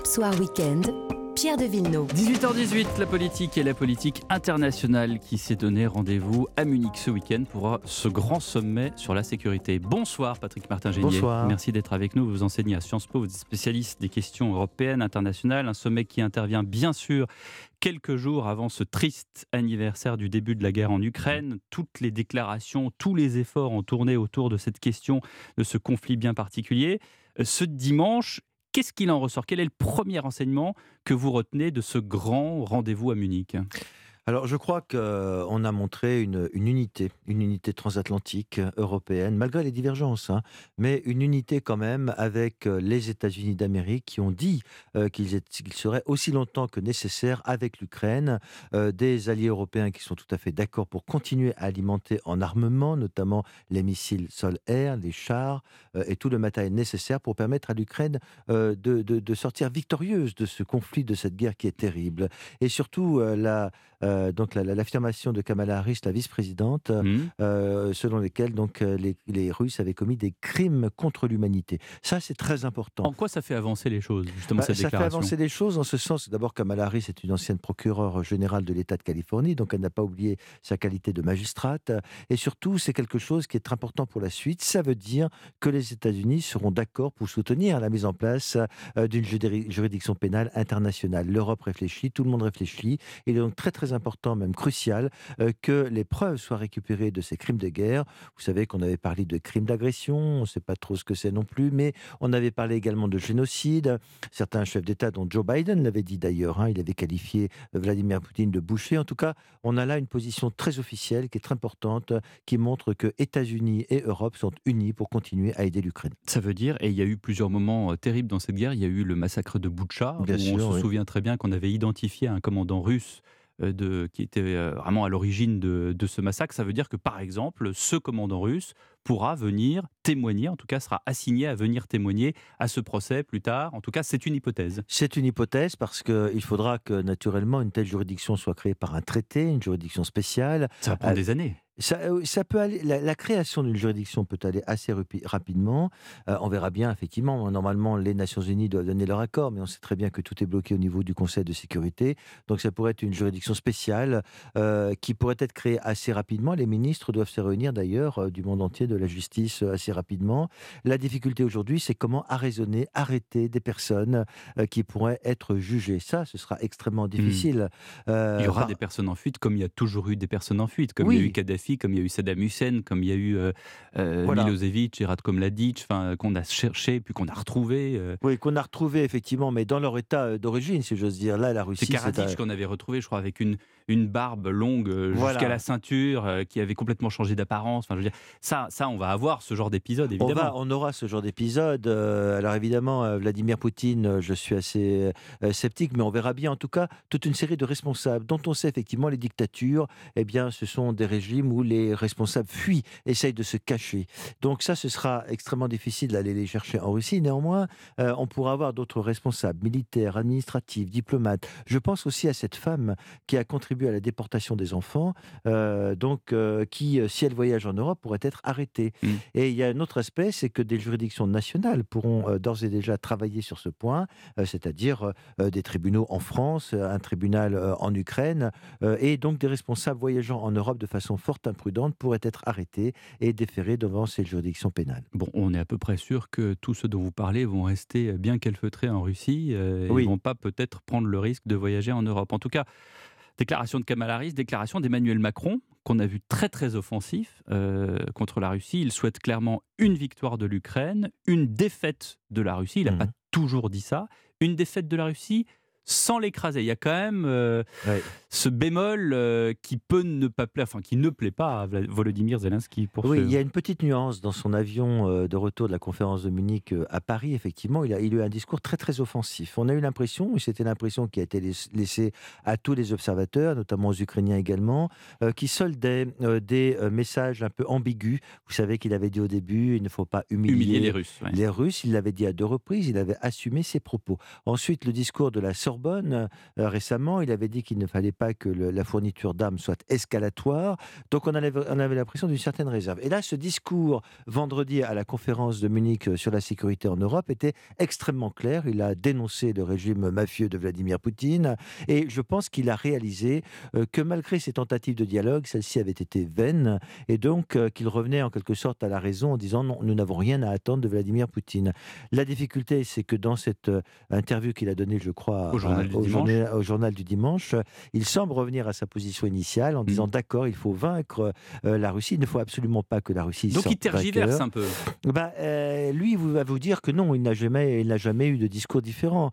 Europe Soir Weekend, Pierre de Villeneuve. 18h18, la politique et la politique internationale qui s'est donné rendez-vous à Munich ce week-end pour ce grand sommet sur la sécurité. Bonsoir Patrick Martin-Génier. Bonsoir. Merci d'être avec nous. Vous enseignez à Sciences Po, vous êtes spécialiste des questions européennes, internationales. Un sommet qui intervient bien sûr quelques jours avant ce triste anniversaire du début de la guerre en Ukraine. Toutes les déclarations, tous les efforts ont tourné autour de cette question, de ce conflit bien particulier. Ce dimanche, Qu'est-ce qu'il en ressort? Quel est le premier enseignement que vous retenez de ce grand rendez-vous à Munich? Alors, je crois qu'on a montré une, unité, une unité transatlantique euh, européenne, malgré les divergences, hein, mais une unité quand même avec euh, les États-Unis d'Amérique qui ont dit euh, qu'ils seraient aussi longtemps que nécessaire avec l'Ukraine, des alliés européens qui sont tout à fait d'accord pour continuer à alimenter en armement, notamment les missiles sol-air, les chars et tout le matériel nécessaire pour permettre à l'Ukraine de, de, sortir victorieuse de ce conflit, de cette guerre qui est terrible. Et surtout, la euh, donc l'affirmation de Kamala Harris, la vice-présidente, mmh. euh, selon lesquelles donc euh, les, Russes avaient commis des crimes contre l'humanité. Ça, c'est très important. En quoi ça fait avancer les choses, justement, bah, cette ça Ça fait avancer les choses en ce sens. D'abord, Kamala Harris est une ancienne procureure générale de l'État de Californie, donc elle n'a pas oublié sa qualité de magistrate. Et surtout, c'est quelque chose qui est très important pour la suite. Ça veut dire que les États-Unis seront d'accord pour soutenir la mise en place d'une juridiction pénale internationale. L'Europe réfléchit, tout le monde réfléchit. Il est donc très très important, même crucial, euh, que les preuves soient récupérées de ces crimes de guerre. Vous savez qu'on avait parlé de crimes d'agression, on ne sait pas trop ce que c'est non plus, mais on avait parlé également de génocide. Certains chefs d'État, dont Joe Biden l'avait dit d'ailleurs, hein, il avait qualifié Vladimir Poutine de boucher. En tout cas, on a là une position très officielle qui est très importante, qui montre que États-Unis et Europe sont unis pour continuer à aider l'Ukraine. Ça veut dire, et il y a eu plusieurs moments euh, terribles dans cette guerre, il y a eu le massacre de Boutcha, où on se souvient très bien qu'on avait identifié un commandant russe de, qui était euh, vraiment à l'origine de, ce massacre. Ça veut dire que, par exemple, ce commandant russe pourra venir témoigner, en tout cas sera assigné à venir témoigner à ce procès plus tard. En tout cas, c'est une hypothèse. C'est une hypothèse parce qu'il faudra que, naturellement, une telle juridiction soit créée par un traité, une juridiction spéciale. Ça va prendre des années. Euh, ça, peut aller, la, création d'une juridiction peut aller assez rapidement. Euh, on verra bien, effectivement. Normalement, les Nations Unies doivent donner leur accord, mais on sait très bien que tout est bloqué au niveau du Conseil de sécurité. Donc, ça pourrait être une juridiction spéciale euh, qui pourrait être créée assez rapidement. Les ministres doivent se réunir d'ailleurs du monde entier de la justice assez rapidement. La difficulté aujourd'hui, c'est comment arraisonner, arrêter des personnes qui pourraient être jugées. Ça, ce sera extrêmement mmh. difficile. il y aura des personnes en fuite, comme il y a toujours eu des personnes en fuite, comme il y a eu Kadhafi comme il y a eu Saddam Hussein, comme il y a eu euh, euh, Milosevic Mladic, qu'on a cherché puis qu'on a retrouvé. Euh. Oui, qu'on a retrouvé effectivement, mais dans leur état d'origine, si j'ose dire. Là, la Russie. C'est Karadzic qu'on avait retrouvé, je crois, avec une, une barbe longue jusqu'à la ceinture, qui avait complètement changé d'apparence. Enfin, je veux dire, ça, ça, on va avoir ce genre d'épisode, évidemment. On, on aura ce genre d'épisode. alors évidemment, Vladimir Poutine, je suis assez sceptique, mais on verra bien en tout cas toute une série de responsables dont on sait effectivement les dictatures, eh bien, ce sont des régimes où les responsables fuient, essayent de se cacher. Donc ça, ce sera extrêmement difficile d'aller les chercher en Russie. Néanmoins, euh, on pourra avoir d'autres responsables, militaires, administratifs, diplomates. Je pense aussi à cette femme qui a contribué à la déportation des enfants, euh, donc euh, qui, si elle voyage en Europe, pourrait être arrêtée. Mmh. Et il y a un autre aspect, c'est que des juridictions nationales pourront d'ores et déjà travailler sur ce point, c'est-à-dire des tribunaux en France, un tribunal en Ukraine, et donc des responsables voyageant en Europe de façon forte imprudente pourrait être arrêtée et déférée devant ces juridictions pénales. Bon, on est à peu près sûr que tous ceux dont vous parlez vont rester bien calfeutrés en Russie euh, et ne vont pas peut-être prendre le risque de voyager en Europe. En tout cas, déclaration de Kamala Harris, déclaration d'Emmanuel Macron, qu'on a vu très très offensif euh, contre la Russie. Il souhaite clairement une victoire de l'Ukraine, une défaite de la Russie. Il n'a pas mmh. toujours dit ça. Une défaite de la Russie, sans l'écraser. Il y a quand même euh, ce bémol euh, qui peut ne pas plaire, enfin qui ne plaît pas à Volodymyr Zelensky. Pour oui, il y a une petite nuance dans son avion euh, de retour de la conférence de Munich à Paris. Effectivement, il a, il a eu un discours très très offensif. On a eu l'impression, et c'était l'impression qui a été laissée à tous les observateurs, notamment aux Ukrainiens également, qui soldaient des messages un peu ambigus. Vous savez qu'il avait dit au début, il ne faut pas humilier, les Russes. Les Russes, il l'avait dit à deux reprises, il avait assumé ses propos. Ensuite, le discours de la Sorbonne Sorbonne récemment. Il avait dit qu'il ne fallait pas que la fourniture d'armes soit escalatoire. Donc on avait, on avait l'impression d'une certaine réserve. Et là, ce discours vendredi à la conférence de Munich sur la sécurité en Europe était extrêmement clair. Il a dénoncé le régime mafieux de Vladimir Poutine et je pense qu'il a réalisé que malgré ses tentatives de dialogue, celles-ci avaient été vaines et donc qu'il revenait en quelque sorte à la raison en disant non, nous n'avons rien à attendre de Vladimir Poutine. La difficulté, c'est que dans cette interview qu'il a donnée, je crois, au journal, du, dimanche. il semble revenir à sa position initiale en disant mmh. d'accord, il faut vaincre la Russie. Il ne faut absolument pas que la Russie. Donc il tergiverse un peu. Bah, lui, il va vous dire que non, il n'a jamais, il n'a jamais eu de discours différent,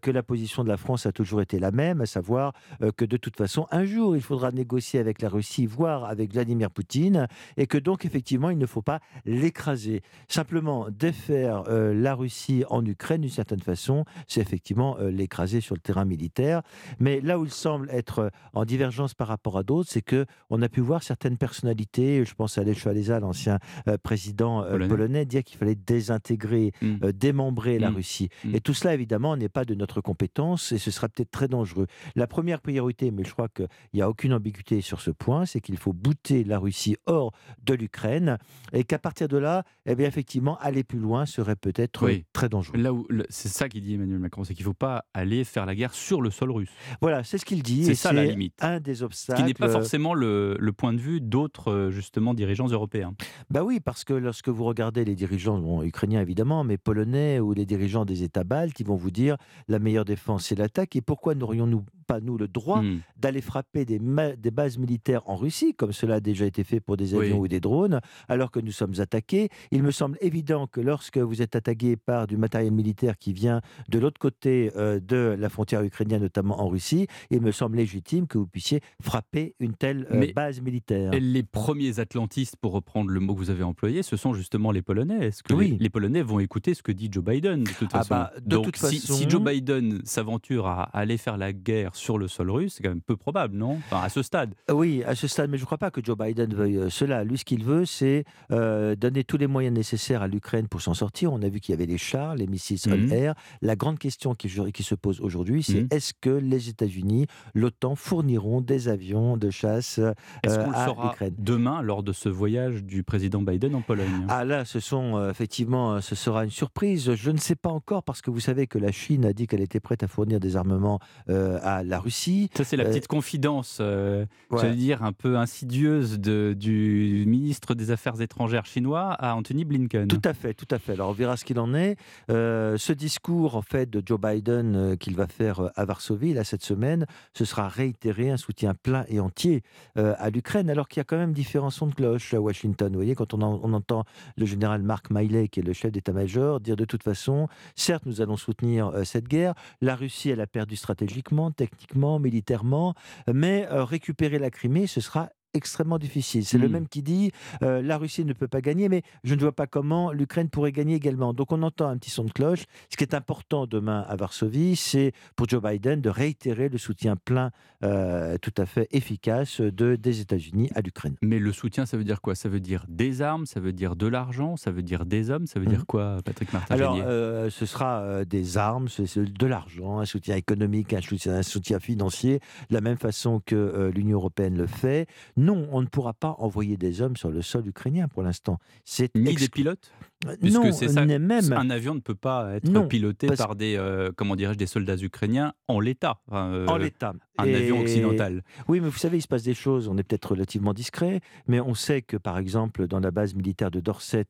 que la position de la France a toujours été la même, à savoir que de toute façon, un jour, il faudra négocier avec la Russie, voire avec Vladimir Poutine, et que donc effectivement, il ne faut pas l'écraser. Simplement, défaire la Russie en Ukraine, d'une certaine façon, c'est effectivement l'écraser sur le terrain militaire. Mais là où il semble être en divergence par rapport à d'autres, c'est que on a pu voir certaines personnalités, je pense à Lech l'ancien président polonais. dire qu'il fallait désintégrer, mmh. démembrer la mmh. Russie. Mmh. Et tout cela, évidemment, n'est pas de notre compétence et ce sera peut-être très dangereux. La première priorité, mais je crois qu'il n'y a aucune ambiguïté sur ce point, c'est qu'il faut bouter la Russie hors de l'Ukraine et qu'à partir de là, eh bien, effectivement, aller plus loin serait peut-être très dangereux. Là où c'est ça qu'il dit Emmanuel Macron, c'est qu'il ne faut pas aller faire la guerre sur le sol russe. Voilà, c'est ce qu'il dit. C'est ça la limite. Un des obstacles. Ce qui n'est pas forcément le, point de vue d'autres euh, justement dirigeants européens. Bah oui, parce que lorsque vous regardez les dirigeants ukrainiens évidemment, mais polonais ou les dirigeants des États baltes, ils vont vous dire la meilleure défense c'est l'attaque. Et pourquoi n'aurions-nous pas nous le droit mmh. d'aller frapper des, des, bases militaires en Russie, comme cela a déjà été fait pour des avions ou des drones, alors que nous sommes attaqués? Il me semble évident que lorsque vous êtes attaqué par du matériel militaire qui vient de l'autre côté euh, de la frontière ukrainienne, notamment en Russie, il me semble légitime que vous puissiez frapper une telle euh, base militaire. Les premiers atlantistes, pour reprendre le mot que vous avez employé, ce sont justement les Polonais. Est-ce que oui. les, Polonais vont écouter ce que dit Joe Biden de toute ah façon? bah, Donc, si, si, Joe Biden s'aventure à aller faire la guerre sur le sol russe, c'est quand même peu probable, non? Enfin, À ce stade. Oui, à ce stade, mais je ne crois pas que Joe Biden veuille euh, cela. Lui, ce qu'il veut, c'est euh, donner tous les moyens nécessaires à l'Ukraine pour s'en sortir. On a vu qu'il y avait les chars, les missiles sol-air. Mmh. La grande question qui, qui se pose aujourd'hui, c'est mmh. est-ce que les États-Unis, l'OTAN fourniront des avions de chasse euh, à l'Ukraine? Demain, lors de ce voyage du président Biden en Pologne? Ah là, ce sont effectivement, ce sera une surprise. Je ne sais pas encore parce que vous savez que la Chine a dit qu'elle était prête à fournir des armements à la Russie. Ça, c'est la petite confidence, euh, dire, un peu insidieuse de, du ministre des Affaires étrangères chinois à Anthony Blinken. Tout à fait, tout à fait. Alors, on verra ce qu'il en est. Euh, ce discours, en fait, de Joe Biden euh, qu'il va faire à Varsovie, là, cette semaine, ce sera réitéré un soutien plein et entier à l'Ukraine, alors qu'il y a quand même différents sons de cloche à Washington. Vous voyez, quand on, entend le général Mark Miley, qui est le chef d'état-major, dire de toute façon, certes, nous allons soutenir cette guerre. La Russie, elle a perdu stratégiquement, techniquement, militairement, mais euh, récupérer la Crimée, ce sera extrêmement difficile. C'est le mmh. même qui dit euh, la Russie ne peut pas gagner, mais je ne vois pas comment l'Ukraine pourrait gagner également. Donc on entend un petit son de cloche. Ce qui est important demain à Varsovie, c'est pour Joe Biden de réitérer le soutien plein, euh, tout à fait efficace de, des États-Unis à l'Ukraine. Mais le soutien, ça veut dire quoi? Ça veut dire des armes, ça veut dire de l'argent, ça veut dire des hommes, ça veut dire mmh. quoi, Patrick Martin Alors, euh, ce sera des armes, de l'argent, un soutien économique, un soutien, un soutien financier, de la même façon que l'Union européenne le fait. Non, on ne pourra pas envoyer des hommes sur le sol ukrainien pour l'instant. C'est ni des pilotes euh, non, c'est ça. Même... Un avion ne peut pas être piloté par des, euh, comment dirais-je, des soldats ukrainiens en l'état. Euh, en l'état. Un avion occidental. Oui, mais vous savez, il se passe des choses. On est peut-être relativement discret, mais on sait que, par exemple, dans la base militaire de Dorset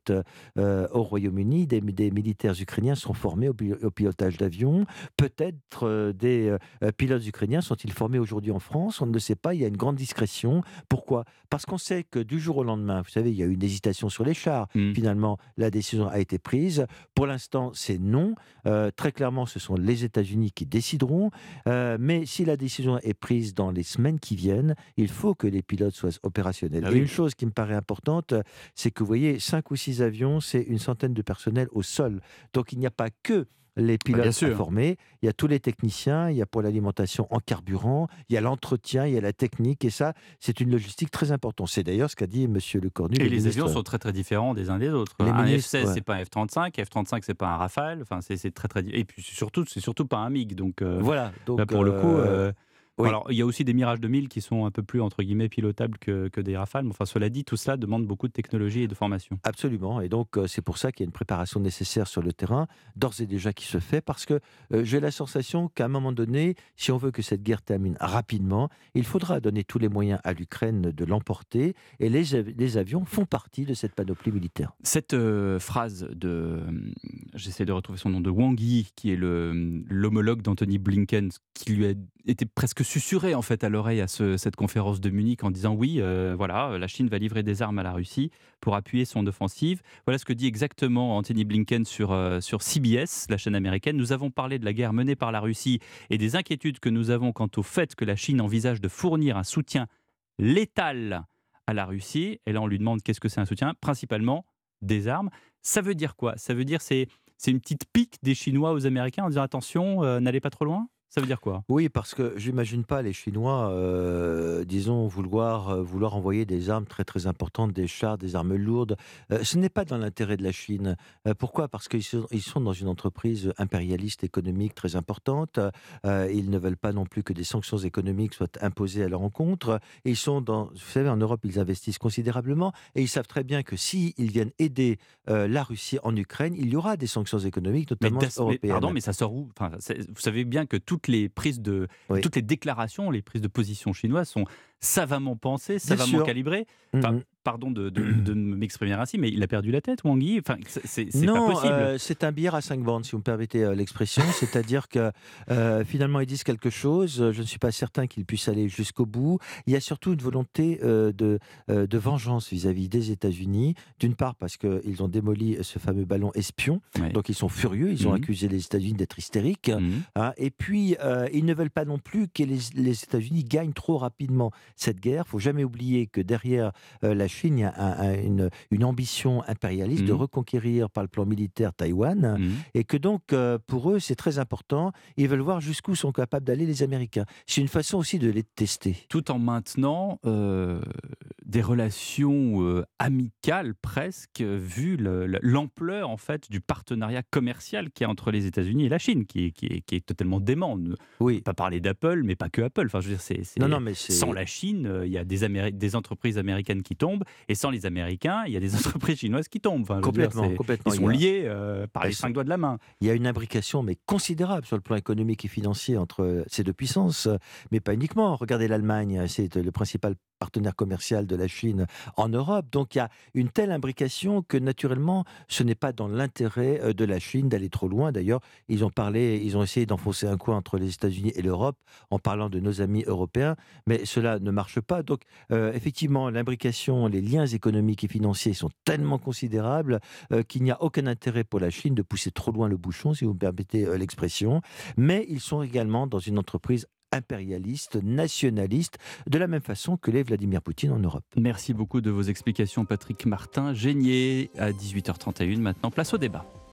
au Royaume-Uni, des, militaires ukrainiens sont formés au, au pilotage d'avions. Peut-être des pilotes ukrainiens sont-ils formés aujourd'hui en France On ne le sait pas. Il y a une grande discrétion. Pourquoi? Parce qu'on sait que du jour au lendemain, vous savez, il y a eu une hésitation sur les chars. Mmh. Finalement, la décision a été prise. Pour l'instant, c'est non. Euh, très clairement, ce sont les États-Unis qui décideront. Euh, mais si la décision est prise dans les semaines qui viennent, il faut que les pilotes soient opérationnels. Ah Et une chose qui me paraît importante, c'est que vous voyez, cinq ou six avions, c'est une centaine de personnels au sol. Donc il n'y a pas que les pilotes à former, il y a tous les techniciens, il y a pour l'alimentation en carburant, il y a l'entretien, il y a la technique, et ça, c'est une logistique très importante. C'est d'ailleurs ce qu'a dit M. Le Cornu. Et les avions sont très très différents des uns des autres. Les un F-16, c'est pas un F-35, F-35, c'est pas un Rafale, enfin, c'est très très. Et puis surtout, c'est surtout pas un MiG. Donc, euh, voilà. Donc, pour le coup. Euh, alors, il y a aussi des Mirage 2000 qui sont un peu plus, entre guillemets, pilotables que, que des Rafales. Mais enfin, cela dit, tout cela demande beaucoup de technologie et de formation. Absolument. Et donc, euh, c'est pour ça qu'il y a une préparation nécessaire sur le terrain, d'ores et déjà qui se fait, parce que euh, j'ai la sensation qu'à un moment donné, si on veut que cette guerre termine rapidement, il faudra donner tous les moyens à l'Ukraine de l'emporter. Et les, les, avions font partie de cette panoplie militaire. Cette euh, phrase de. J'essaie de retrouver son nom, de Wang Yi, qui est l'homologue d'Anthony Blinken, qui lui a été presque susurré en fait à l'oreille à cette conférence de Munich en disant oui, euh, voilà, la Chine va livrer des armes à la Russie pour appuyer son offensive. Voilà ce que dit exactement Anthony Blinken sur, euh, sur CBS, la chaîne américaine. Nous avons parlé de la guerre menée par la Russie et des inquiétudes que nous avons quant au fait que la Chine envisage de fournir un soutien létal à la Russie. Et là, on lui demande qu'est-ce que c'est un soutien? Principalement des armes. Ça veut dire quoi? Ça veut dire c'est c'est une petite pique des Chinois aux Américains en disant attention, euh, n'allez pas trop loin? Ça veut dire quoi? Oui, parce que j'imagine pas les Chinois, euh, disons, vouloir, euh, vouloir envoyer des armes très très importantes, des chars, des armes lourdes. Euh, ce n'est pas dans l'intérêt de la Chine. pourquoi? Parce qu'ils sont, ils sont dans une entreprise impérialiste économique très importante. ils ne veulent pas non plus que des sanctions économiques soient imposées à leur encontre. Et ils sont dans, vous savez, en Europe, ils investissent considérablement et ils savent très bien que s'ils ils viennent aider la Russie en Ukraine, il y aura des sanctions économiques, notamment européennes. pardon, mais ça sort où? Enfin, Vous savez bien que tout toutes les prises de, toutes les déclarations, les prises de position chinoises sont savamment pensées, savamment calibrées. Mmh pardon de, m'exprimer ainsi, mais il a perdu la tête, Wang Yi. Enfin, c'est pas possible. Euh, c'est un billard à cinq bandes, si vous me permettez euh, l'expression. C'est-à-dire que euh, finalement, ils disent quelque chose. Je ne suis pas certain qu'ils puissent aller jusqu'au bout. Il y a surtout une volonté de, de vengeance vis-à-vis des États-Unis. D'une part, parce qu'ils ont démoli ce fameux ballon espion. Donc, ils sont furieux. Ils ont mmh accusé les États-Unis d'être hystériques. Mmh hein. et puis, ils ne veulent pas non plus que les, les États-Unis gagnent trop rapidement cette guerre. Il faut jamais oublier que derrière la Chine, il y a une, ambition impérialiste de mmh. reconquérir par le plan militaire Taïwan, mmh. et que donc, euh, pour eux, c'est très important. Ils veulent voir jusqu'où sont capables d'aller les Américains. C'est une façon aussi de les tester. Tout en maintenant euh, des relations euh, amicales presque, vu l'ampleur en fait du partenariat commercial qu'il y a entre les États-Unis et la Chine, qui est, qui est, totalement dément. Oui. Pas parler d'Apple, mais pas que Apple. Enfin, je veux dire, c'est, non, non, mais sans la Chine, il y a des, des entreprises américaines qui tombent, et sans les Américains, il y a des entreprises chinoises qui tombent. complètement, complètement. Ils sont liés euh, par les cinq doigts de la main. Il y a une imbrication, mais considérable sur le plan économique et financier entre ces deux puissances, mais pas uniquement. Regardez l'Allemagne, c'est le principal partenaire commercial de la Chine en Europe. Donc il y a une telle imbrication que naturellement, ce n'est pas dans l'intérêt euh, de la Chine d'aller trop loin. D'ailleurs, ils ont parlé, ils ont essayé d'enfoncer un coin entre les États-Unis et l'Europe en parlant de nos amis européens, mais cela ne marche pas. Donc euh, effectivement, l'imbrication, les liens économiques et financiers sont tellement considérables euh, qu'il n'y a aucun intérêt pour la Chine de pousser trop loin le bouchon, si vous me permettez l'expression. Mais ils sont également dans une entreprise impérialiste, nationaliste, de la même façon que l'est Vladimir Poutine en Europe. Merci beaucoup de vos explications, Patrick Martin. Génier à 18h31. Maintenant, place au débat.